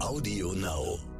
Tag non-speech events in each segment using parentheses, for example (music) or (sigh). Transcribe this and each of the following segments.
Audio Now.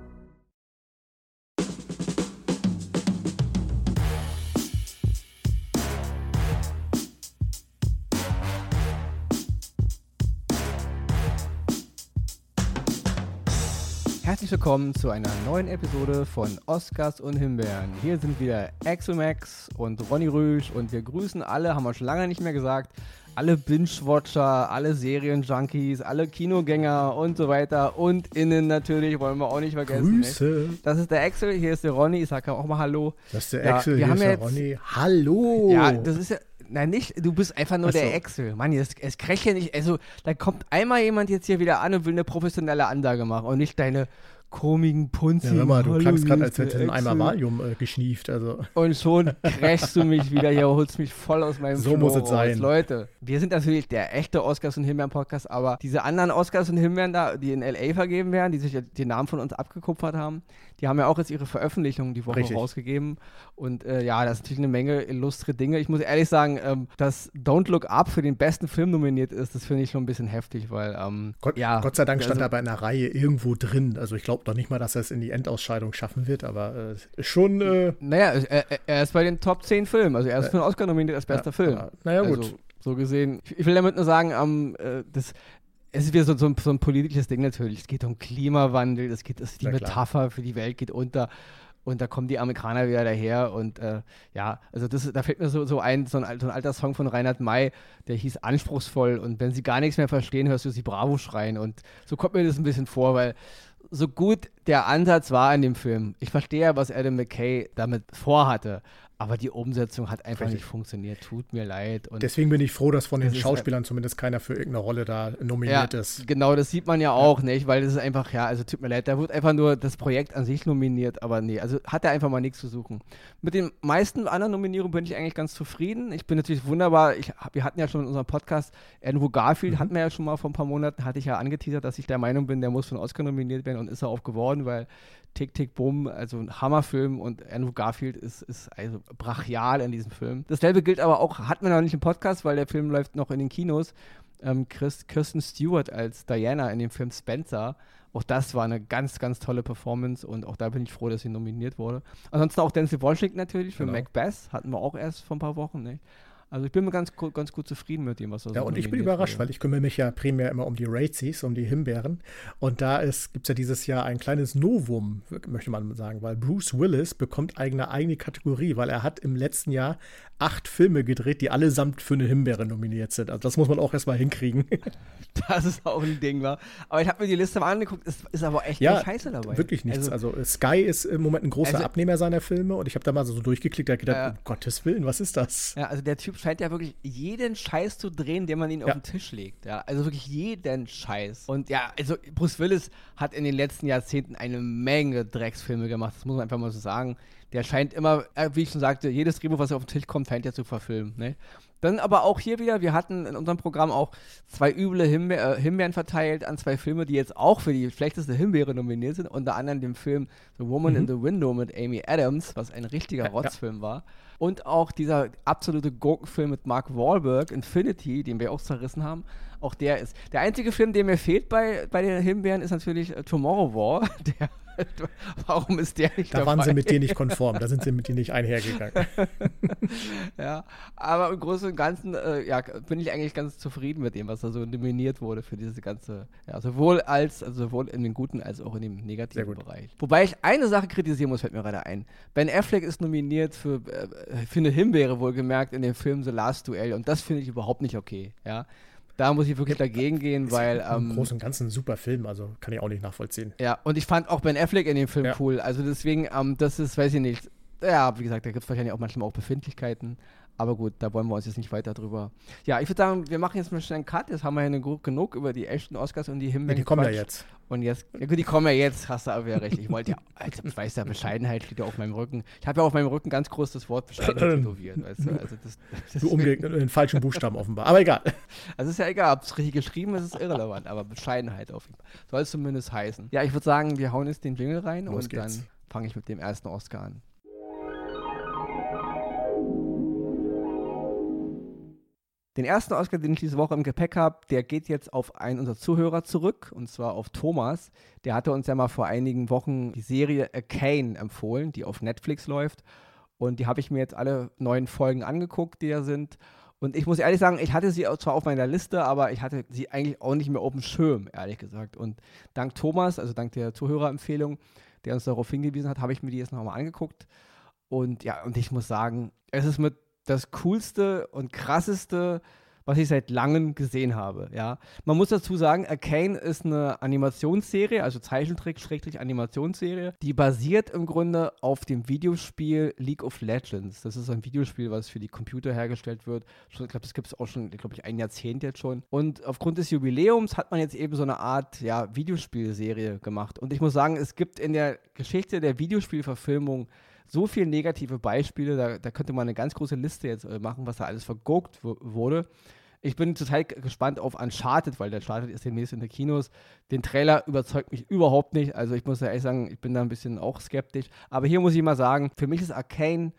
Herzlich willkommen zu einer neuen Episode von Oscars und Himbeeren. Hier sind wieder Axel Max und Ronny Rüsch und wir grüßen alle, haben wir schon lange nicht mehr gesagt, alle Binge-Watcher, alle Serien-Junkies, alle Kinogänger und so weiter und innen natürlich, wollen wir auch nicht vergessen. Grüße. Nicht? Das ist der Axel, hier ist der Ronny, ich sage auch mal Hallo. Das ist der Ja, Axel, wir hier haben ist der jetzt- Ronny. Hallo. Ja, das ist ja. Nein, nicht, du bist einfach nur so. der Excel. Mann, es, es kriegt ja nicht, also da kommt einmal jemand jetzt hier wieder an und will eine professionelle Ansage machen und nicht deine komischen Punzi. ja, hör mal, du klangst gerade, als hätte der ein Eimer Axel. Valium äh, geschnieft. Also, Und schon crashst du mich wieder hier, holst mich voll aus meinem So Flow muss es sein. Leute, wir sind natürlich der echte Oscars und Himbeeren Podcast, aber diese anderen Oscars und Himbeeren da, die in L.A. vergeben werden, die sich den Namen von uns abgekupfert haben, die haben ja auch jetzt ihre Veröffentlichung die Woche Richtig. rausgegeben. Und äh, ja, das ist natürlich eine Menge illustre Dinge. Ich muss ehrlich sagen, ähm, dass Don't Look Up für den besten Film nominiert ist, das finde ich schon ein bisschen heftig, weil ähm, Gott, ja, Gott sei Dank stand also- er bei einer Reihe irgendwo drin. Also ich glaube doch nicht mal, dass er es in die Endausscheidung schaffen wird, aber äh, schon. Äh, Naja, er, er- ist bei den Top 10 Filmen. Also er ist für den Oscar nominiert als bester ja, Film. naja, gut. Also, so gesehen. Ich, ich will damit nur sagen, ähm, äh, das, es ist wieder so, so, ein, so ein politisches Ding natürlich. Es geht um Klimawandel, es geht, es die. Metapher für die Welt geht unter. Und da kommen die Amerikaner wieder daher. Und äh, ja, also das, da fällt mir so, so ein, so ein, so ein alter Song von Reinhard May, der hieß Anspruchsvoll. Und wenn sie gar nichts mehr verstehen, hörst du sie Bravo schreien. Und so kommt mir das ein bisschen vor, weil so gut der Ansatz war in dem Film. Ich verstehe ja, was Adam McKay damit vorhatte. Aber die Umsetzung hat einfach Richtig. nicht funktioniert. Tut mir leid. Und deswegen bin ich froh, dass von den Schauspielern zumindest keiner für irgendeine Rolle da nominiert ist. Genau, das sieht man ja auch, nicht? Weil das ist einfach, ja, also tut mir leid, da wird einfach nur das Projekt an sich nominiert, aber nee, also hat er einfach mal nichts zu suchen. Mit den meisten anderen Nominierungen bin ich eigentlich ganz zufrieden. Ich bin natürlich wunderbar, ich, wir hatten ja schon in unserem Podcast, Andrew Garfield hatten wir ja schon mal vor ein paar Monaten, hatte ich ja angeteasert, dass ich der Meinung bin, der muss für einen Oscar nominiert werden und ist er auch geworden, weil Tick, Tick, Boom, also ein Hammerfilm und Andrew Garfield ist, ist also brachial in diesem Film. Dasselbe gilt aber auch, hatten wir noch nicht im Podcast, weil der Film läuft noch in den Kinos. Ähm, Chris, Kirsten Stewart als Diana in dem Film Spencer. Auch das war eine ganz, ganz tolle Performance und auch da bin ich froh, dass sie nominiert wurde. Ansonsten auch Denzel Washington natürlich für Genau. Macbeth, hatten wir auch erst vor ein paar Wochen. Ne? Also ich bin mir ganz, ganz gut zufrieden mit dem, was Ja, so und ich bin überrascht, wurde. weil ich kümmere mich ja primär immer um die Razies, um die Himbeeren. Und da gibt es ja dieses Jahr ein kleines Novum, möchte man sagen, weil Bruce Willis bekommt eigene eigene Kategorie, weil er hat im letzten Jahr acht Filme gedreht, die allesamt für eine Himbeere nominiert sind. Also das muss man auch erstmal hinkriegen. (laughs) Das ist auch ein Ding, war. Aber ich habe mir die Liste mal angeguckt, es ist aber echt Ja, Scheiße dabei. Wirklich nichts. Also, Also, Sky ist im Moment ein großer Also- Abnehmer seiner Filme und ich habe da mal so durchgeklickt, da gedacht, Ja. um Gottes Willen, was ist das? Ja, also der Typ scheint ja wirklich jeden Scheiß zu drehen, den man ihn auf Ja. den Tisch legt. Ja, also wirklich jeden Scheiß. Und ja, also Bruce Willis hat in den letzten Jahrzehnten eine Menge Drecksfilme gemacht. Das muss man einfach mal so sagen. Der scheint immer, äh, wie ich schon sagte, jedes Drehbuch, was auf den Tisch kommt, scheint ja zu verfilmen. Ne? Dann aber auch hier wieder, wir hatten in unserem Programm auch zwei üble Himbe äh, Himbeeren verteilt an zwei Filme, die jetzt auch für die schlechteste Himbeere nominiert sind. Unter anderem dem Film The Woman in the Window mit Amy Adams, was ein richtiger Ja, ja. Rotzfilm war. Und auch dieser absolute Gurkenfilm mit Mark Wahlberg, Infinity, den wir auch zerrissen haben. Auch der ist. Der einzige Film, der mir fehlt bei, bei den Himbeeren, ist natürlich äh, Tomorrow War. (laughs) Der, (laughs) warum ist der nicht Da dabei? waren sie mit dir nicht (laughs) konform, da sind sie mit dir nicht einhergegangen. (laughs) Ja, aber im Großen und Ganzen äh, ja, bin ich eigentlich ganz zufrieden mit dem, was da so nominiert wurde für diese ganze, ja, sowohl als, also sowohl in den guten als auch in dem negativen. Bereich. Wobei ich eine Sache kritisieren muss, fällt mir gerade ein. Ben Affleck ist nominiert für, äh, für eine Himbeere, wohlgemerkt, in dem Film The Last Duel und das finde ich überhaupt nicht okay, ja. Da muss ich wirklich dagegen gehen, weil. Im Ähm, Großen und Ganzen ein super Film, also kann ich auch nicht nachvollziehen. ja, und ich fand auch Ben Affleck in dem Film Ja. cool. Also deswegen, ähm, das ist, weiß ich nicht. Ja, wie gesagt, da gibt es wahrscheinlich auch manchmal auch Befindlichkeiten. Aber gut, da wollen wir uns jetzt nicht weiter drüber. Ja, ich würde sagen, wir machen jetzt mal schnell einen Cut. Jetzt haben wir ja eine, gru- genug über die echten Oscars und die Ja, Himbeeren. die kommen ja jetzt. Und jetzt, ja gut, die kommen ja jetzt, hast du aber ja recht. Ich wollte ja, also, ich weiß ja, Bescheidenheit steht ja auf meinem Rücken. Ich habe ja auf meinem Rücken ganz groß das Wort Bescheidenheit (clears throat) tätowiert, weißt du. Also das, das Du umgegangen den falschen Buchstaben offenbar. Aber egal. (laughs) also ist ja egal, ob es richtig geschrieben ist, ist irrelevant, aber Bescheidenheit auf jeden Fall. Soll es zumindest heißen. Ja, ich würde sagen, wir hauen jetzt den Jingle rein Los und geht's. dann fange ich mit dem ersten Oscar an. Den ersten Oscar, den ich diese Woche im Gepäck habe, der geht jetzt auf einen unserer Zuhörer zurück, und zwar auf Thomas. Der hatte uns ja mal vor einigen Wochen die Serie A Kane empfohlen, die auf Netflix läuft. Und die habe ich mir jetzt alle neun Folgen angeguckt, die da sind. Und ich muss ehrlich sagen, ich hatte sie zwar auf meiner Liste, aber ich hatte sie eigentlich auch nicht mehr auf dem Schirm, ehrlich gesagt. Und dank Thomas, also dank der Zuhörerempfehlung, der uns darauf hingewiesen hat, habe ich mir die jetzt nochmal angeguckt. Und ja, und ich muss sagen, es ist mit das coolste und krasseste, was ich seit langem gesehen habe. Ja, man muss dazu sagen, Arcane ist eine Animationsserie, also Zeichentrick-Animationsserie, die basiert im Grunde auf dem Videospiel League of Legends. Das ist ein Videospiel, was für die Computer hergestellt wird. Ich glaube, das gibt es auch schon, glaube ich, ein Jahrzehnt jetzt schon. Und aufgrund des Jubiläums hat man jetzt eben so eine Art ja, Videospielserie gemacht. Und ich muss sagen, es gibt in der Geschichte der Videospielverfilmung so viele negative Beispiele, da, da könnte man eine ganz große Liste jetzt äh, machen, was da alles verguckt wurde. Ich bin total gespannt auf Uncharted, weil der Uncharted ist demnächst in den Kinos. Den Trailer überzeugt mich überhaupt nicht. Also ich muss ja ehrlich sagen, ich bin da ein bisschen auch skeptisch. Aber hier muss ich mal sagen, für mich ist Arcane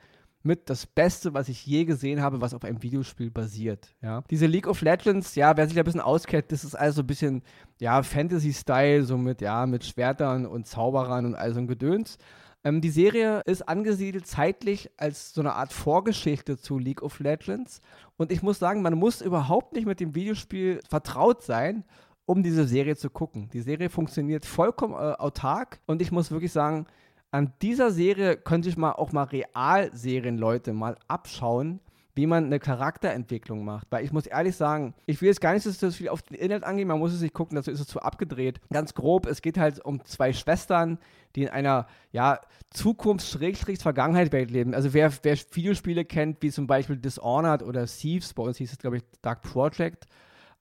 mit das Beste, was ich je gesehen habe, was auf einem Videospiel basiert. Ja. Diese League of Legends, ja, wer sich da ein bisschen auskennt, das ist also ein bisschen, ja, Fantasy-Style, so mit, ja, mit Schwertern und Zauberern und all so ein Gedöns. Ähm, die Serie ist angesiedelt zeitlich als so eine Art Vorgeschichte zu League of Legends. Und ich muss sagen, man muss überhaupt nicht mit dem Videospiel vertraut sein, um diese Serie zu gucken. Die Serie funktioniert vollkommen äh, autark und ich muss wirklich sagen, an dieser Serie könnte ich mal auch mal Realserien-Leute mal abschauen, wie man eine Charakterentwicklung macht. Weil ich muss ehrlich sagen, ich will jetzt gar nicht so viel auf den Inhalt angehen, man muss es nicht gucken, dazu ist es zu abgedreht. Ganz grob, es geht halt um zwei Schwestern, die in einer ja, Zukunfts-Vergangenheit-Welt leben. Also wer, wer Videospiele kennt, wie zum Beispiel Dishonored oder Thieves, bei uns hieß es, glaube ich, Dark Project,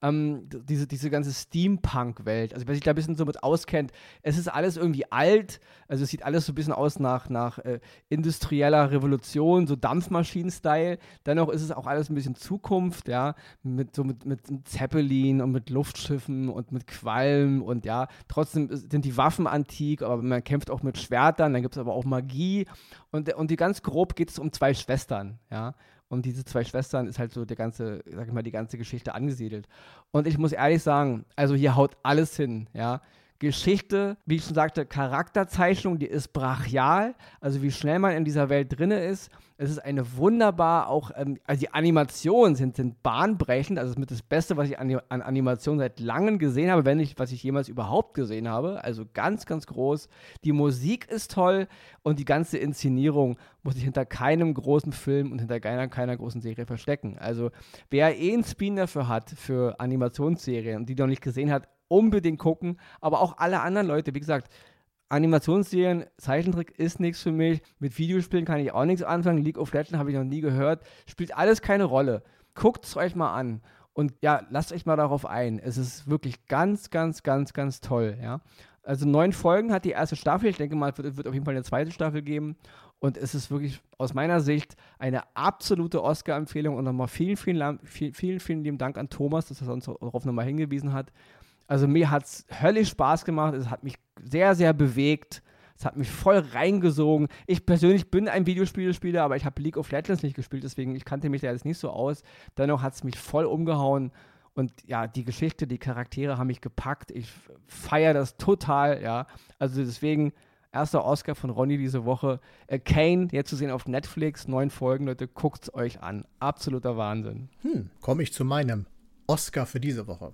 ähm, diese, diese ganze Steampunk-Welt. Also wer sich da ein bisschen so mit auskennt, es ist alles irgendwie alt, also es sieht alles so ein bisschen aus nach, nach äh, industrieller Revolution, so Dampfmaschinen-Style. Dennoch ist es auch alles ein bisschen Zukunft, ja, mit so mit, mit Zeppelin und mit Luftschiffen und mit Qualm und ja, trotzdem sind die Waffen antik, aber man kämpft auch mit Schwertern, dann gibt es aber auch Magie und, und die ganz grob geht es um zwei Schwestern, ja. Und diese zwei Schwestern ist halt so der ganze, sag ich mal, die ganze Geschichte angesiedelt. Und ich muss ehrlich sagen, also hier haut alles hin, ja. Geschichte, wie ich schon sagte, Charakterzeichnung, die ist brachial, also wie schnell man in dieser Welt drinne ist. Es ist eine wunderbar auch, ähm, also die Animationen sind, sind bahnbrechend, also das ist mit das Beste, was ich an, an Animationen seit langem gesehen habe, wenn nicht, was ich jemals überhaupt gesehen habe. Also ganz, ganz groß. Die Musik ist toll und die ganze Inszenierung muss sich hinter keinem großen Film und hinter keiner, keiner großen Serie verstecken. Also wer eh einen Spin dafür hat, für Animationsserien und die noch nicht gesehen hat, unbedingt gucken. Aber auch alle anderen Leute, wie gesagt, Animationsserien, Zeichentrick ist nichts für mich. Mit Videospielen kann ich auch nichts anfangen. League of Legends habe ich noch nie gehört. Spielt alles keine Rolle. Guckt es euch mal an. Und ja, lasst euch mal darauf ein. Es ist wirklich ganz, ganz, ganz, ganz toll. Ja? Also neun Folgen hat die erste Staffel. Ich denke mal, es wird, wird auf jeden Fall eine zweite Staffel geben. Und es ist wirklich aus meiner Sicht eine absolute Oscar-Empfehlung. Und nochmal vielen, vielen, vielen, vielen, vielen lieben Dank an Thomas, dass er uns darauf nochmal hingewiesen hat. Also mir hat es höllisch Spaß gemacht. Es hat mich sehr, sehr bewegt. Es hat mich voll reingesogen. Ich persönlich bin ein Videospielspieler, aber ich habe League of Legends nicht gespielt, deswegen ich kannte mich da jetzt nicht so aus. Dennoch hat es mich voll umgehauen. Und ja, die Geschichte, die Charaktere haben mich gepackt. Ich feiere das total, ja. Also deswegen, erster Oscar von Ronny diese Woche. Äh, Kane, jetzt zu sehen auf Netflix, neun Folgen, Leute, guckt es euch an. Absoluter Wahnsinn. Hm, komme ich zu meinem Oscar für diese Woche.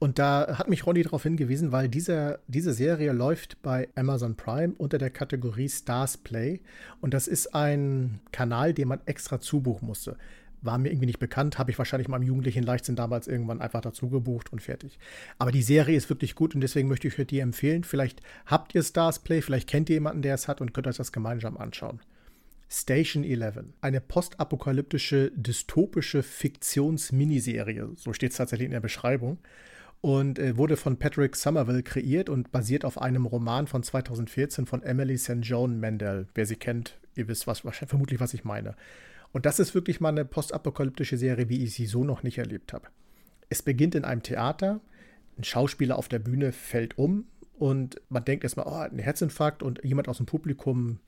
Und da hat mich Ronny darauf hingewiesen, weil diese, diese Serie läuft bei Amazon Prime unter der Kategorie Stars Play. Und das ist ein Kanal, den man extra zubuchen musste. War mir irgendwie nicht bekannt, habe ich wahrscheinlich meinem jugendlichen Leichtsinn damals irgendwann einfach dazu gebucht und fertig. Aber die Serie ist wirklich gut und deswegen möchte ich euch die empfehlen. Vielleicht habt ihr Stars Play, vielleicht kennt ihr jemanden, der es hat und könnt euch das gemeinsam anschauen. Station 11. Eine postapokalyptische, dystopische Fiktions-Miniserie. So steht es tatsächlich in der Beschreibung. Und äh, wurde von Patrick Somerville kreiert und basiert auf einem Roman von 2014 von Emily St. John Mandel. Wer sie kennt, ihr wisst was, vermutlich, was ich meine. Und das ist wirklich mal eine postapokalyptische Serie, wie ich sie so noch nicht erlebt habe. Es beginnt in einem Theater. Ein Schauspieler auf der Bühne fällt um und man denkt erstmal, oh, ein Herzinfarkt und jemand aus dem Publikum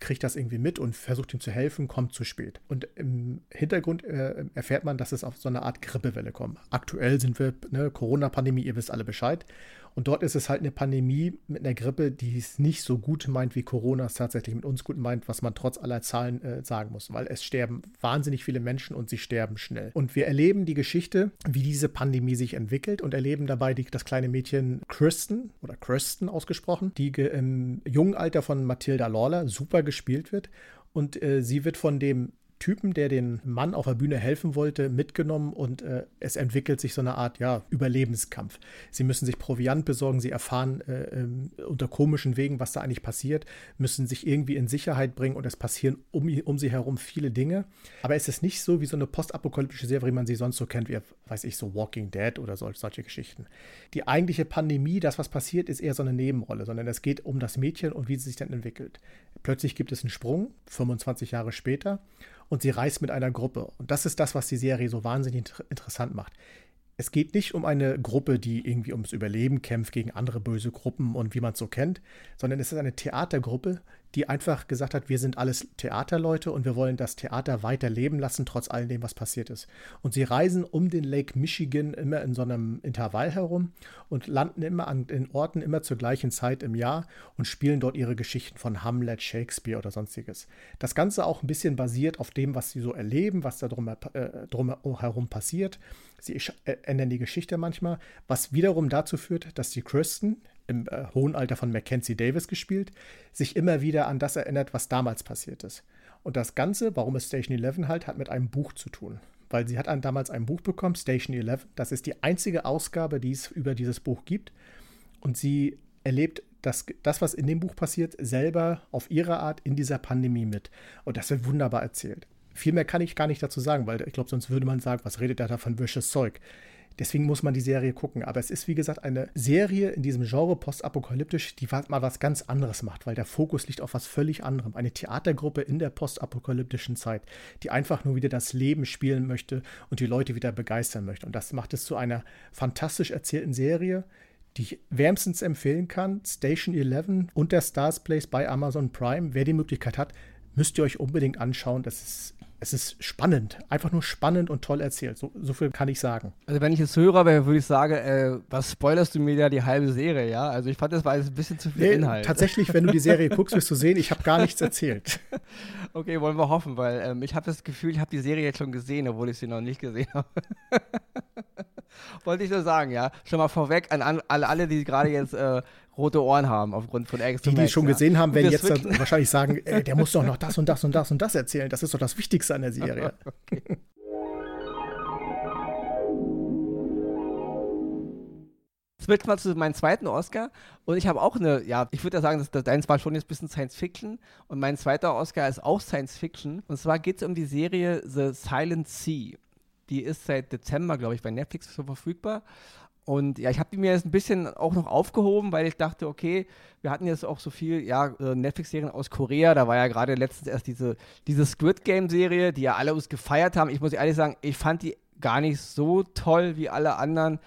kriegt das irgendwie mit und versucht ihm zu helfen, kommt zu spät. Und im Hintergrund äh, erfährt man, dass es auf so eine Art Grippewelle kommt. Aktuell sind wir, ne, Corona-Pandemie, ihr wisst alle Bescheid. Und dort ist es halt eine Pandemie mit einer Grippe, die es nicht so gut meint, wie Corona es tatsächlich mit uns gut meint, was man trotz aller Zahlen äh, sagen muss, weil es sterben wahnsinnig viele Menschen und sie sterben schnell. Und wir erleben die Geschichte, wie diese Pandemie sich entwickelt und erleben dabei die, das kleine Mädchen Kristen oder Kristen ausgesprochen, die im jungen Alter von Matilda Lawler super gespielt wird. Und äh, sie wird von dem Typen, der den Mann auf der Bühne helfen wollte, mitgenommen und äh, es entwickelt sich so eine Art ja, Überlebenskampf. Sie müssen sich Proviant besorgen, sie erfahren äh, äh, unter komischen Wegen, was da eigentlich passiert, müssen sich irgendwie in Sicherheit bringen und es passieren um, um sie herum viele Dinge. Aber es ist nicht so wie so eine postapokalyptische Serie, wie man sie sonst so kennt, wie, weiß ich, so Walking Dead oder so, solche Geschichten. Die eigentliche Pandemie, das, was passiert, ist eher so eine Nebenrolle, sondern es geht um das Mädchen und wie sie sich dann entwickelt. Plötzlich gibt es einen Sprung, 25 Jahre später, und sie reist mit einer Gruppe. Und das ist das, was die Serie so wahnsinnig inter interessant macht. Es geht nicht um eine Gruppe, die irgendwie ums Überleben kämpft gegen andere böse Gruppen und wie man es so kennt, sondern es ist eine Theatergruppe, die einfach gesagt hat, wir sind alles Theaterleute und wir wollen das Theater weiter leben lassen, trotz all dem, was passiert ist. Und sie reisen um den Lake Michigan immer in so einem Intervall herum und landen immer an den Orten immer zur gleichen Zeit im Jahr und spielen dort ihre Geschichten von Hamlet, Shakespeare oder sonstiges. Das Ganze auch ein bisschen basiert auf dem, was sie so erleben, was da drum, äh, drumherum passiert. Sie äh, ändern die Geschichte manchmal, was wiederum dazu führt, dass die Kristen, im äh, hohen Alter von Mackenzie Davis gespielt, sich immer wieder an das erinnert, was damals passiert ist. Und das Ganze, warum es Station 11 halt, hat mit einem Buch zu tun. Weil sie hat dann damals ein Buch bekommen, Station 11. Das ist die einzige Ausgabe, die es über dieses Buch gibt. Und sie erlebt das, das, was in dem Buch passiert, selber auf ihre Art in dieser Pandemie mit. Und das wird wunderbar erzählt. Viel mehr kann ich gar nicht dazu sagen, weil ich glaube, sonst würde man sagen, was redet er da von Vicious Zeug? Deswegen muss man die Serie gucken. Aber es ist, wie gesagt, eine Serie in diesem Genre postapokalyptisch, die mal was ganz anderes macht, weil der Fokus liegt auf was völlig anderem. Eine Theatergruppe in der postapokalyptischen Zeit, die einfach nur wieder das Leben spielen möchte und die Leute wieder begeistern möchte. Und das macht es zu einer fantastisch erzählten Serie, die ich wärmstens empfehlen kann. Station 11 und der Stars Place bei Amazon Prime. Wer die Möglichkeit hat, müsst ihr euch unbedingt anschauen. Das ist es ist spannend, einfach nur spannend und toll erzählt. So, so viel kann ich sagen. Also wenn ich jetzt Hörer wäre, würde ich sagen, äh, was spoilerst du mir da die halbe Serie, ja? Also ich fand, das war jetzt ein bisschen zu viel nee, Inhalt. Tatsächlich, wenn du die Serie (laughs) guckst, wirst du sehen, ich habe gar nichts erzählt. (laughs) okay, wollen wir hoffen, weil ähm, ich habe das Gefühl, ich habe die Serie jetzt schon gesehen, obwohl ich sie noch nicht gesehen habe. (laughs) Wollte ich nur sagen, ja. Schon mal vorweg an, an alle, die gerade jetzt äh, rote Ohren haben aufgrund von X. Die, die es schon ja. gesehen haben, werden jetzt wahrscheinlich sagen, ey, der muss doch noch das und das und das und das erzählen. Das ist doch das Wichtigste an der Serie. (laughs) okay. Switch mal zu meinem zweiten Oscar. Und ich habe auch eine, ja, ich würde ja sagen, dass, dass deins war schon jetzt ein bisschen Science Fiction. Und mein zweiter Oscar ist auch Science Fiction. Und zwar geht es um die Serie The Silent Sea. Die ist seit Dezember, glaube ich, bei Netflix verfügbar. Und ja, ich habe die mir jetzt ein bisschen auch noch aufgehoben, weil ich dachte, okay, wir hatten jetzt auch so viel, ja, äh, Netflix-Serien aus Korea. Da war ja gerade letztens erst diese, diese Squid Game-Serie, die ja alle uns gefeiert haben. Ich muss ehrlich sagen, ich fand die gar nicht so toll wie alle anderen.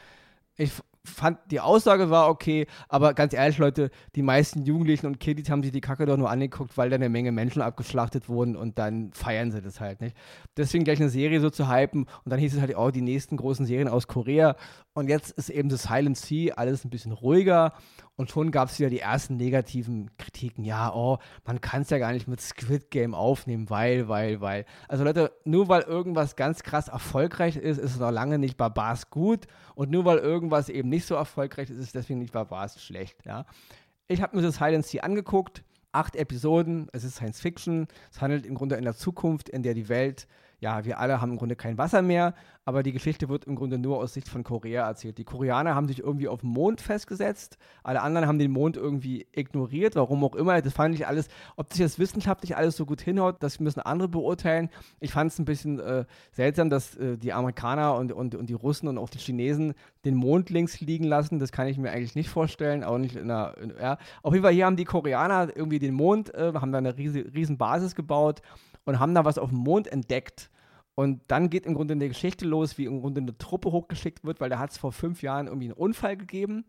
Ich fand, die Aussage war okay, aber ganz ehrlich, Leute, die meisten Jugendlichen und Kiddies haben sich die Kacke doch nur angeguckt, weil da eine Menge Menschen abgeschlachtet wurden und dann feiern sie das halt nicht. Deswegen gleich eine Serie so zu hypen und dann hieß es halt, oh, die nächsten großen Serien aus Korea und jetzt ist eben das Silent Sea alles ein bisschen ruhiger und schon gab es wieder die ersten negativen Kritiken. Ja, oh, man kann es ja gar nicht mit Squid Game aufnehmen, weil, weil, weil. Also Leute, nur weil irgendwas ganz krass erfolgreich ist, ist es noch lange nicht Barbars gut. Und nur weil irgendwas eben nicht so erfolgreich ist, ist es deswegen nicht Barbars schlecht. Ja. Ich habe mir das Silent Sea angeguckt. Acht Episoden, es ist Science Fiction. Es handelt im Grunde in der Zukunft, in der die Welt ja, wir alle haben im Grunde kein Wasser mehr, aber die Geschichte wird im Grunde nur aus Sicht von Korea erzählt. Die Koreaner haben sich irgendwie auf den Mond festgesetzt, alle anderen haben den Mond irgendwie ignoriert, warum auch immer. Das fand ich alles, ob sich das wissenschaftlich alles so gut hinhaut, das müssen andere beurteilen. Ich fand es ein bisschen äh, seltsam, dass äh, die Amerikaner und, und, und die Russen und auch die Chinesen den Mond links liegen lassen. Das kann ich mir eigentlich nicht vorstellen, auch nicht in einer, in, ja. Auf jeden Fall hier haben die Koreaner irgendwie den Mond, äh, haben da eine riesen, riesen Basis gebaut und haben da was auf dem Mond entdeckt. Und dann geht im Grunde eine Geschichte los, wie im Grunde eine Truppe hochgeschickt wird, weil da hat es vor fünf Jahren irgendwie einen Unfall gegeben,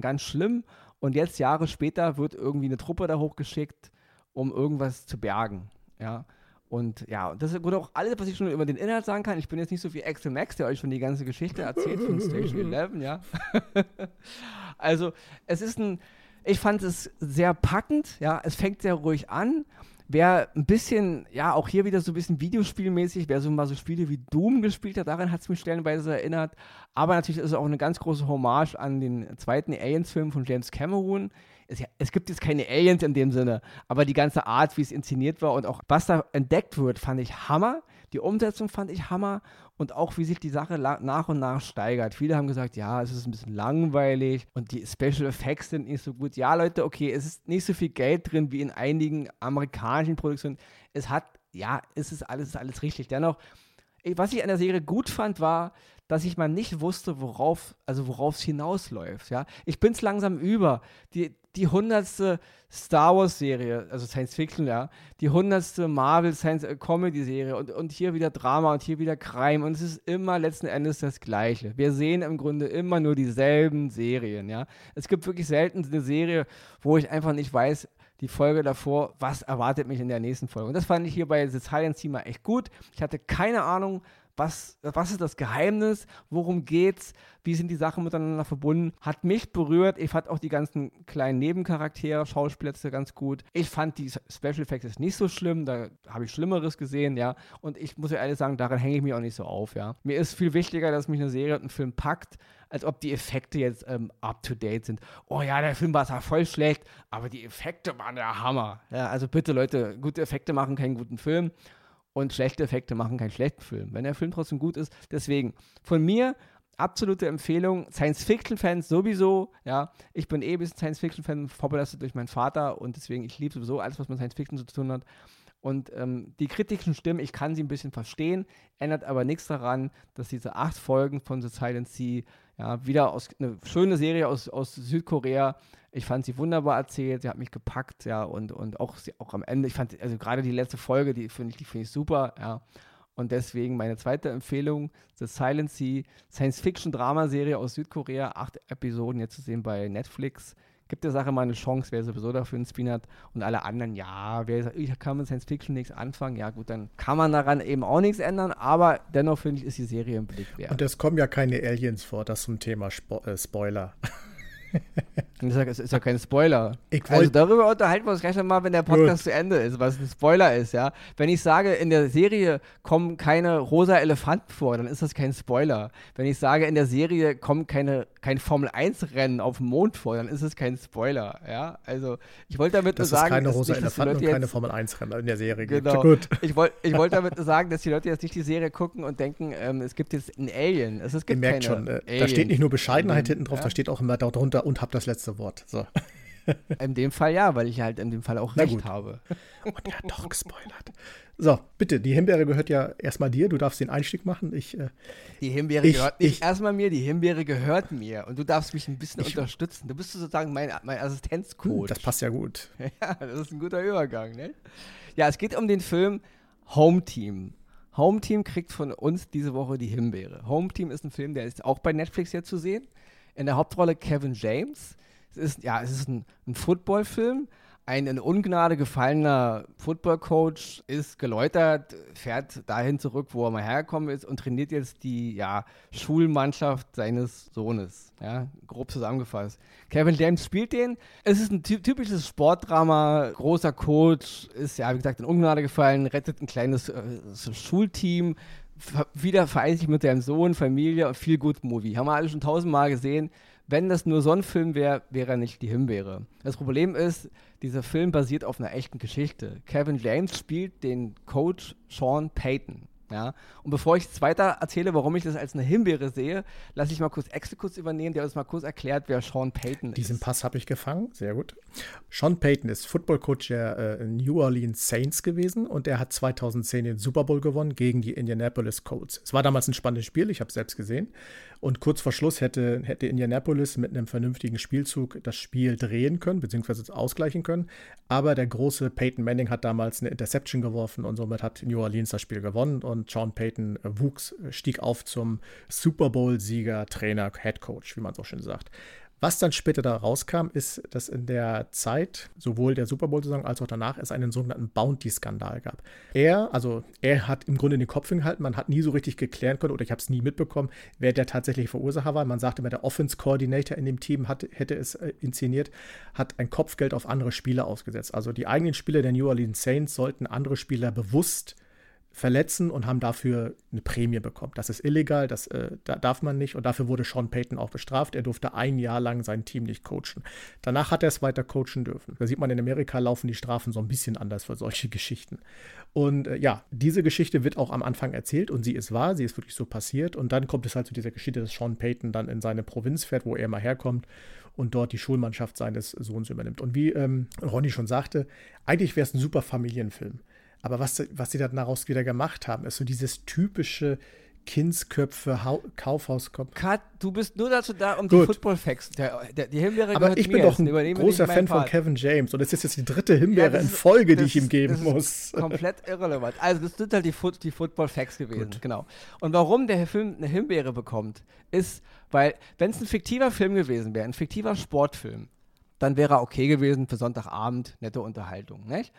ganz schlimm. Und jetzt Jahre später wird irgendwie eine Truppe da hochgeschickt um irgendwas zu bergen. Ja. Und ja, das ist auch alles, was ich schon über den Inhalt sagen kann. Ich bin jetzt nicht so wie Axel Max, der euch schon die ganze Geschichte erzählt von Station (laughs) 11, ja. (laughs) also, es ist ein, ich fand es sehr packend, ja. Es fängt sehr ruhig an. Wer ein bisschen, ja, auch hier wieder so ein bisschen Videospielmäßig, wer so mal so Spiele wie Doom gespielt hat, daran hat es mich stellenweise erinnert. Aber natürlich ist es auch eine ganz große Hommage an den zweiten Aliens-Film von James Cameron, es, es, gibt jetzt keine Aliens in dem Sinne, aber die ganze Art, wie es inszeniert war und auch was da entdeckt wird, fand ich Hammer. Die Umsetzung fand ich Hammer und auch wie sich die Sache nach und nach steigert. Viele haben gesagt, ja, es ist ein bisschen langweilig und die Special Effects sind nicht so gut. Ja, Leute, okay, es ist nicht so viel Geld drin wie in einigen amerikanischen Produktionen. Es hat, ja, es ist alles, alles richtig. Dennoch, was ich an der Serie gut fand, war, dass ich mal nicht wusste, worauf, also worauf es hinausläuft. Ja? Ich bin es langsam über. Die, die hundertste Star Wars Serie, also Science Fiction, ja, die hundertste Marvel Science äh, Comedy Serie und, und hier wieder Drama und hier wieder Crime und es ist immer letzten Endes das Gleiche. Wir sehen im Grunde immer nur dieselben Serien, ja. Es gibt wirklich selten eine Serie, wo ich einfach nicht weiß, die Folge davor, was erwartet mich in der nächsten Folge. Und das fand ich hier bei The Silent Team echt gut. Ich hatte keine Ahnung, was, was ist das Geheimnis? Worum geht's? Wie sind die Sachen miteinander verbunden? Hat mich berührt. Ich fand auch die ganzen kleinen Nebencharaktere, Schauspieler ganz gut. Ich fand die Special Effects nicht so schlimm. Da habe ich Schlimmeres gesehen, ja. Und ich muss ja ehrlich sagen, daran hänge ich mich auch nicht so auf, ja. Mir ist viel wichtiger, dass mich eine Serie und ein Film packt, als ob die Effekte jetzt ähm, up to date sind. Oh ja, der Film war zwar voll schlecht, aber die Effekte waren der Hammer. Ja, also bitte Leute, gute Effekte machen keinen guten Film und schlechte Effekte machen keinen schlechten Film. Wenn der Film trotzdem gut ist, deswegen von mir absolute Empfehlung. Science-Fiction-Fans sowieso, ja. Ich bin eh ein bisschen Science-Fiction-Fan, vorbelastet durch meinen Vater und deswegen, ich liebe sowieso alles, was mit Science-Fiction zu tun hat. Und ähm, die kritischen Stimmen, ich kann sie ein bisschen verstehen, ändert aber nichts daran, dass diese acht Folgen von The Silent Sea, ja, wieder aus, eine schöne Serie aus, aus Südkorea, ich fand sie wunderbar erzählt, sie hat mich gepackt, ja, und, und auch, auch am Ende, ich fand, also gerade die letzte Folge, die finde ich, die ich super, ja. Und deswegen meine zweite Empfehlung, The Silent Sea, Science-Fiction-Drama-Serie aus Südkorea, acht Episoden jetzt zu sehen bei Netflix. Gibt der Sache mal eine Chance, wer sowieso dafür ein Spin hat. Und alle anderen, ja, wer sagt, ich kann mit Science-Fiction nichts anfangen, ja gut, dann kann man daran eben auch nichts ändern. Aber dennoch finde ich, ist die Serie im Blick wert. Und es kommen ja keine Aliens vor, das zum Thema Spo äh, Spoiler. Das ist ja kein Spoiler. also darüber unterhalten wir uns gleich nochmal, wenn der Podcast Gut. zu Ende ist, was ein Spoiler ist, ja. Wenn ich sage, in der Serie kommen keine rosa Elefanten vor, dann ist das kein Spoiler. Wenn ich sage, in der Serie kommt keine, kein Formel-1-Rennen auf dem Mond vor, dann ist es kein Spoiler, ja. Also ich wollte damit das nur sagen, keine rosa Elefanten und keine Formel-1-Rennen in der Serie genau. Gut. Ich wollte ich wollt damit (laughs) nur sagen, dass die Leute jetzt nicht die Serie gucken und denken, ähm, es gibt jetzt einen Alien. Es, es gibt Ihr merkt schon, äh, da steht nicht nur Bescheidenheit hinten drauf, ja? da steht auch immer darunter und hab das letzte Wort. So. (laughs) In dem Fall ja, weil ich halt in dem Fall auch Na recht gut. habe. (laughs) Und er hat doch gespoilert. So, bitte, die Himbeere gehört ja erstmal dir. Du darfst den Einstieg machen. Ich, äh, die Himbeere ich, gehört nicht ich, erstmal mir, die Himbeere gehört mir. Und du darfst mich ein bisschen ich, unterstützen. Du bist sozusagen mein, mein Assistenzcoach. Das passt ja gut. (laughs) Ja, das ist ein guter Übergang, ne? Ja, es geht um den Film Home Team. Home Team kriegt von uns diese Woche die Himbeere. Home Team ist ein Film, der ist auch bei Netflix jetzt zu sehen. In der Hauptrolle Kevin James. Es ist, ja, es ist ein, ein Footballfilm. Ein in Ungnade gefallener Footballcoach ist geläutert, fährt dahin zurück, wo er mal hergekommen ist und trainiert jetzt die ja, Schulmannschaft seines Sohnes. Ja, grob zusammengefasst. Kevin James spielt den. Es ist ein typisches Sportdrama. Großer Coach ist ja, wie gesagt, in Ungnade gefallen, rettet ein kleines äh, Schulteam, wieder vereint sich mit seinem Sohn, Familie und viel Good Movie. Haben wir alle schon tausendmal gesehen. Wenn das nur so ein Film wäre, wäre er nicht die Himbeere. Das Problem ist, dieser Film basiert auf einer echten Geschichte. Kevin James spielt den Coach Sean Payton. Ja? Und bevor ich jetzt weiter erzähle, warum ich das als eine Himbeere sehe, lasse ich mal kurz Exekus übernehmen, der uns mal kurz erklärt, wer Sean Payton ist. Diesen Pass habe ich gefangen, sehr gut. Sean Payton ist Footballcoach der äh, New Orleans Saints gewesen und er hat 2010 den Super Bowl gewonnen gegen die Indianapolis Colts. Es war damals ein spannendes Spiel, ich habe es selbst gesehen. Und kurz vor Schluss hätte, hätte Indianapolis mit einem vernünftigen Spielzug das Spiel drehen können, beziehungsweise ausgleichen können. Aber der große Peyton Manning hat damals eine Interception geworfen und somit hat New Orleans das Spiel gewonnen. Und Sean Payton wuchs, stieg auf zum Super Bowl-Sieger, Trainer, Head Coach, wie man so schön sagt. Was dann später da rauskam, ist, dass in der Zeit, sowohl der Super Bowl-Saison als auch danach, es einen sogenannten Bounty-Skandal gab. Er, also er hat im Grunde den Kopf hingehalten, man hat nie so richtig geklären können oder ich habe es nie mitbekommen, wer der tatsächliche Verursacher war. Man sagte immer, der Offense-Coordinator in dem Team hat, hätte es äh, inszeniert, hat ein Kopfgeld auf andere Spieler ausgesetzt. Also die eigenen Spieler der New Orleans Saints sollten andere Spieler bewusst verletzen und haben dafür eine Prämie bekommen. Das ist illegal, das äh, da darf man nicht und dafür wurde Sean Payton auch bestraft. Er durfte ein Jahr lang sein Team nicht coachen. Danach hat er es weiter coachen dürfen. Da sieht man, in Amerika laufen die Strafen so ein bisschen anders für solche Geschichten. Und äh, ja, diese Geschichte wird auch am Anfang erzählt und sie ist wahr, sie ist wirklich so passiert. Und dann kommt es halt zu dieser Geschichte, dass Sean Payton dann in seine Provinz fährt, wo er mal herkommt und dort die Schulmannschaft seines Sohns übernimmt. Und wie ähm, Ronny schon sagte, eigentlich wäre es ein super Familienfilm. Aber was, was sie dann daraus wieder gemacht haben, ist so dieses typische Kindsköpfe, Hau Kaufhauskopf. Kat, du bist nur dazu da, um Gut. die Football-Facts. die Himbeere Aber ich bin doch ein großer Fan von Kevin James und es ist jetzt die dritte Himbeere ja, in Folge, die ich ihm geben das muss. (laughs) Komplett irrelevant. Also, das sind halt die, Fo die Football-Facts gewesen. Gut. Genau. Und warum der Film eine Himbeere bekommt, ist, weil, wenn es ein fiktiver Film gewesen wäre, ein fiktiver Sportfilm, dann wäre er okay gewesen für Sonntagabend, nette Unterhaltung. Nicht?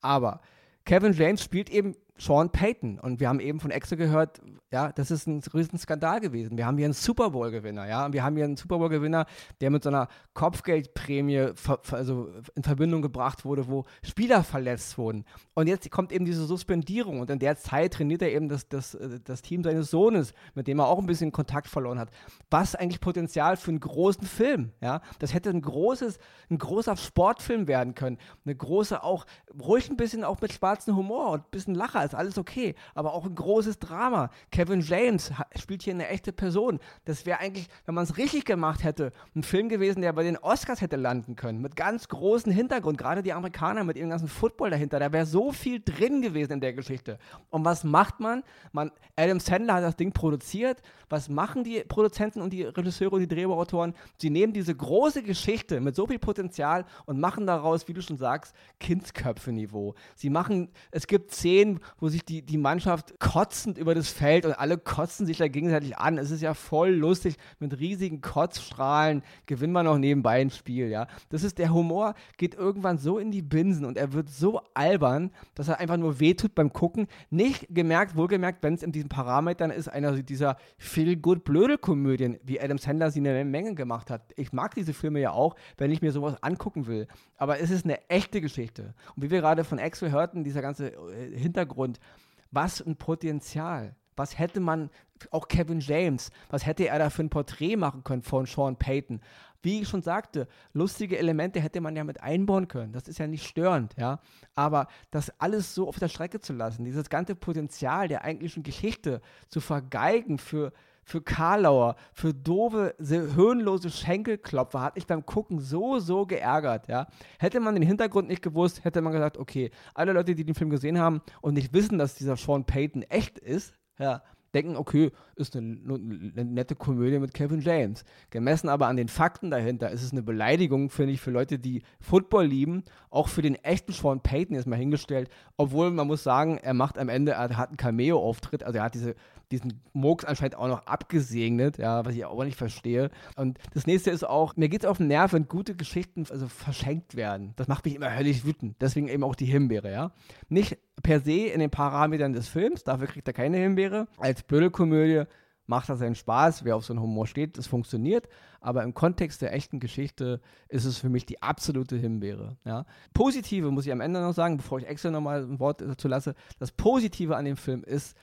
Aber Kevin James spielt eben Sean Payton. Und wir haben eben von Exe gehört, ja, das ist ein riesen Skandal gewesen. Wir haben hier einen Super Bowl-Gewinner, ja, und wir haben hier einen Super Bowl-Gewinner, der mit so einer Kopfgeldprämie also in Verbindung gebracht wurde, wo Spieler verletzt wurden. Und jetzt kommt eben diese Suspendierung und in der Zeit trainiert er eben das, das, das Team seines Sohnes, mit dem er auch ein bisschen Kontakt verloren hat. Was eigentlich Potenzial für einen großen Film, ja. Das hätte ein großes, ein großer Sportfilm werden können. Eine große, auch ruhig ein bisschen auch mit schwarzem Humor und ein bisschen Lacher ist alles okay, aber auch ein großes Drama. Kevin James spielt hier eine echte Person. Das wäre eigentlich, wenn man es richtig gemacht hätte, ein Film gewesen, der bei den Oscars hätte landen können, mit ganz großem Hintergrund, gerade die Amerikaner mit ihrem ganzen Football dahinter. Da wäre so viel drin gewesen in der Geschichte. Und was macht man? man? Adam Sandler hat das Ding produziert. Was machen die Produzenten und die Regisseure und die Drehbuchautoren? Sie nehmen diese große Geschichte mit so viel Potenzial und machen daraus, wie du schon sagst, Kindsköpfe-Niveau. Sie machen, es gibt Szenen, wo sich die, die Mannschaft kotzend über das Feld und alle kotzen sich da gegenseitig an. Es ist ja voll lustig. Mit riesigen Kotzstrahlen gewinnen wir noch nebenbei ein Spiel, ja. Das ist der Humor, geht irgendwann so in die Binsen und er wird so albern, dass er einfach nur wehtut beim Gucken. Nicht gemerkt, wohlgemerkt, wenn es in diesen Parametern ist, einer dieser Feel-Good-Blödel-Komödien, wie Adam Sandler sie in der Menge gemacht hat. Ich mag diese Filme ja auch, wenn ich mir sowas angucken will. Aber es ist eine echte Geschichte. Und wie wir gerade von Axel hörten, dieser ganze äh, Hintergrund, was ein Potenzial. Was hätte man, auch Kevin James, was hätte er da für ein Porträt machen können von Sean Payton? Wie ich schon sagte, lustige Elemente hätte man ja mit einbauen können. Das ist ja nicht störend, ja. Aber das alles so auf der Strecke zu lassen, dieses ganze Potenzial der eigentlichen Geschichte zu vergeigen für, für Karlauer, für doofe, höhenlose Schenkelklopfer hat mich beim Gucken so, so geärgert, ja. Hätte man den Hintergrund nicht gewusst, hätte man gesagt, okay, alle Leute, die den Film gesehen haben und nicht wissen, dass dieser Sean Payton echt ist, ja, denken, okay, ist eine, eine, nette Komödie mit Kevin James. Gemessen aber an den Fakten dahinter ist es eine Beleidigung, finde ich, für Leute, die Football lieben, auch für den echten Sean Payton ist mal hingestellt, obwohl man muss sagen, er macht am Ende, er hat einen Cameo-Auftritt, also er hat diese diesen Murks anscheinend auch noch abgesegnet, ja, was ich auch nicht verstehe. Und das nächste ist auch, mir geht es auf den Nerv, wenn gute Geschichten also verschenkt werden. Das macht mich immer höllisch wütend. Deswegen eben auch die Himbeere, ja. Nicht per se in den Parametern des Films, dafür kriegt er keine Himbeere. Als Blödelkomödie macht er seinen Spaß, wer auf so einen Humor steht, das funktioniert. Aber im Kontext der echten Geschichte ist es für mich die absolute Himbeere. Ja. Positive muss ich am Ende noch sagen, bevor ich extra nochmal ein Wort dazu lasse. Das Positive an dem Film ist,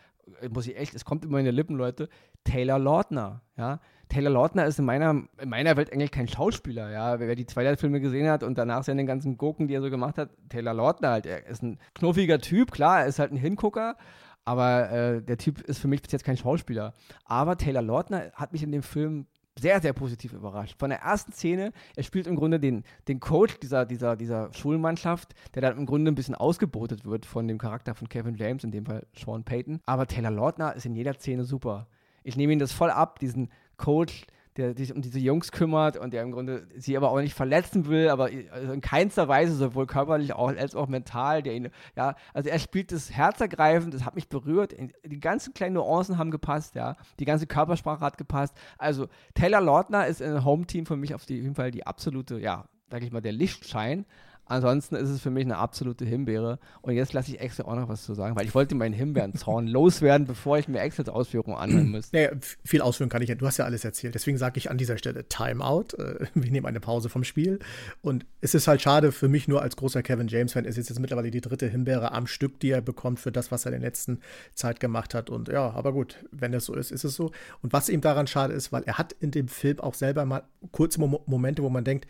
muss ich echt, es kommt immer in die Lippen, Leute, Taylor Lautner, ja. Taylor Lautner ist in meiner, in meiner Welt eigentlich kein Schauspieler, ja. Wer die Twilight-Filme gesehen hat und danach seine ganzen Gurken, die er so gemacht hat, Taylor Lautner halt, er ist ein knuffiger Typ, klar, er ist halt ein Hingucker, aber äh, der Typ ist für mich bis jetzt kein Schauspieler. Aber Taylor Lautner hat mich in dem Film sehr, sehr positiv überrascht. Von der ersten Szene, er spielt im Grunde den, den Coach dieser, dieser, dieser Schulmannschaft, der dann im Grunde ein bisschen ausgebotet wird von dem Charakter von Kevin James, in dem Fall Sean Payton. Aber Taylor Lautner ist in jeder Szene super. Ich nehme ihn das voll ab, diesen Coach, der sich um diese Jungs kümmert und der im Grunde sie aber auch nicht verletzen will, aber also in keinster Weise, sowohl körperlich als auch mental, der ihn, ja, also er spielt das herzergreifend, das hat mich berührt, die ganzen kleinen Nuancen haben gepasst, ja, die ganze Körpersprache hat gepasst. Also Taylor Lautner ist ein Home-Team für mich auf jeden Fall die absolute, ja, sag ich mal, der Lichtschein. Ansonsten ist es für mich eine absolute Himbeere. Und jetzt lasse ich Axel auch noch was zu sagen, weil ich wollte meinen Himbeerenzorn (laughs) loswerden, bevor ich mir Axels Ausführungen anhören müsste. Naja, viel ausführen kann ich ja. Du hast ja alles erzählt. Deswegen sage ich an dieser Stelle Timeout. Äh, (laughs) wir nehmen eine Pause vom Spiel. Und es ist halt schade für mich nur als großer Kevin James-Fan. Es ist jetzt mittlerweile die dritte Himbeere am Stück, die er bekommt für das, was er in der letzten Zeit gemacht hat. Und ja, aber gut, wenn das so ist, ist es so. Und was ihm daran schade ist, weil er hat in dem Film auch selber mal kurze Momente, wo man denkt,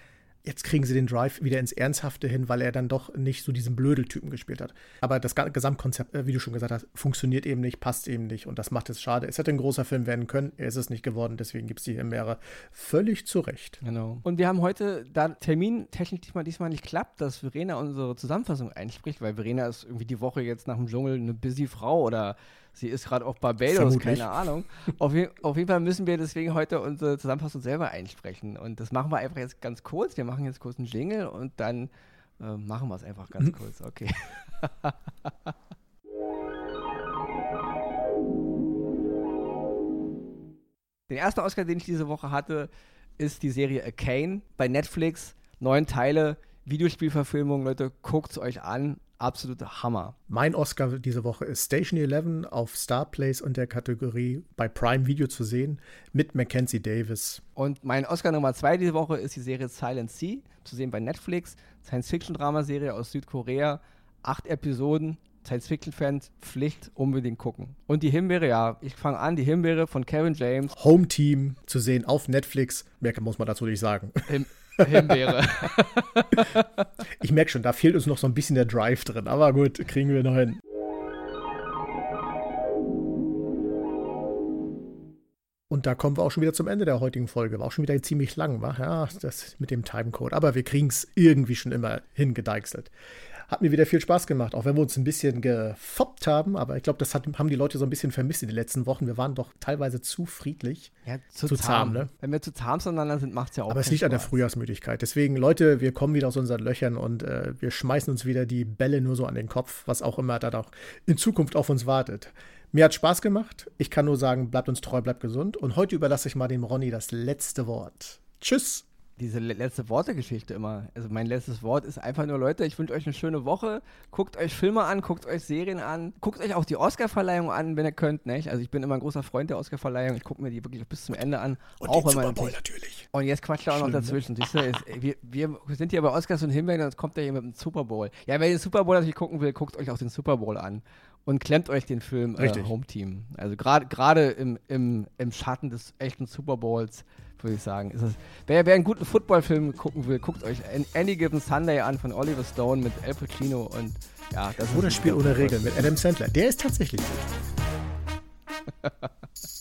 jetzt kriegen sie den Drive wieder ins Ernsthafte hin, weil er dann doch nicht so diesen Blödeltypen gespielt hat. Aber das Gesamtkonzept, äh, wie du schon gesagt hast, funktioniert eben nicht, passt eben nicht und das macht es schade. Es hätte ein großer Film werden können, er ist es nicht geworden, deswegen gibt es die Himbeere völlig zurecht. Genau. Und wir haben heute, da termintechnisch diesmal, diesmal nicht klappt, dass Verena unsere Zusammenfassung einspricht, weil Verena ist irgendwie die Woche jetzt nach dem Dschungel eine busy Frau oder Sie ist gerade auf Barbados, Vermutlich. keine Ahnung. Auf, auf, jeden Fall müssen wir deswegen heute unsere Zusammenfassung selber einsprechen. Und das machen wir einfach jetzt ganz kurz. Wir machen jetzt kurz einen Jingle und dann äh, machen wir es einfach ganz mhm. kurz. Okay. (laughs) Den ersten Oscar, den ich diese Woche hatte, ist die Serie A Kane bei Netflix. Neun Teile, Videospielverfilmung. Leute, guckt es euch an absoluter Hammer. Mein Oscar diese Woche ist Station 11 auf Star Place und der Kategorie bei Prime Video zu sehen mit Mackenzie Davis. Und mein Oscar Nummer zwei diese Woche ist die Serie Silent Sea, zu sehen bei Netflix. Science-Fiction-Dramaserie aus Südkorea. Acht Episoden. Science-Fiction-Fans Pflicht unbedingt gucken. Und die Himbeere, ja, ich fange an, die Himbeere von Kevin James. Home Team zu sehen auf Netflix. Mehr muss man dazu nicht sagen. Him Himbeere. (laughs) ich merke schon, da fehlt uns noch so ein bisschen der Drive drin, aber gut, kriegen wir noch hin. Und da kommen wir auch schon wieder zum Ende der heutigen Folge. War auch schon wieder ziemlich lang, war ja, das mit dem Timecode. Aber wir kriegen es irgendwie schon immer hingedeichselt. Hat mir wieder viel Spaß gemacht, auch wenn wir uns ein bisschen gefoppt haben. Aber ich glaube, das hat, haben die Leute so ein bisschen vermisst in den letzten Wochen. Wir waren doch teilweise zu friedlich. Ja, zu, zu zahm. zahm ne? Wenn wir zu zahm zueinander sind, macht es ja auch Aber es liegt an der Frühjahrsmüdigkeit. Deswegen, Leute, wir kommen wieder aus unseren Löchern und äh, wir schmeißen uns wieder die Bälle nur so an den Kopf, was auch immer da auch in Zukunft auf uns wartet. Mir hat Spaß gemacht. Ich kann nur sagen, bleibt uns treu, bleibt gesund. Und heute überlasse ich mal dem Ronny das letzte Wort. Tschüss diese letzte Worte-Geschichte immer. Also mein letztes Wort ist einfach nur, Leute, ich wünsche euch eine schöne Woche. Guckt euch Filme an, guckt euch Serien an, guckt euch auch die Oscar-Verleihung an, wenn ihr könnt. Nicht? Also ich bin immer ein großer Freund der Oscar-Verleihung. Ich gucke mir die wirklich bis zum Ende an. Und auch den Super Bowl natürlich. Und jetzt quatscht er auch noch ne? dazwischen. Siehst du, ist, (laughs) wir, wir, sind hier bei Oscars und Himbeeren und jetzt kommt er hier mit dem Super Bowl. Ja, wenn ihr den Super Bowl natürlich gucken will, guckt euch auch den Super Bowl an. Und klemmt euch den Film äh, Home Team. Also gerade im, im, im Schatten des echten Super Bowls würde ich sagen. Es, wer, wer einen guten Footballfilm gucken will, guckt euch Any Given Sunday an von Oliver Stone mit Al Pacino und ja, das Oder Spiel ohne Regeln mit Adam Sandler. Der ist tatsächlich gut. (laughs)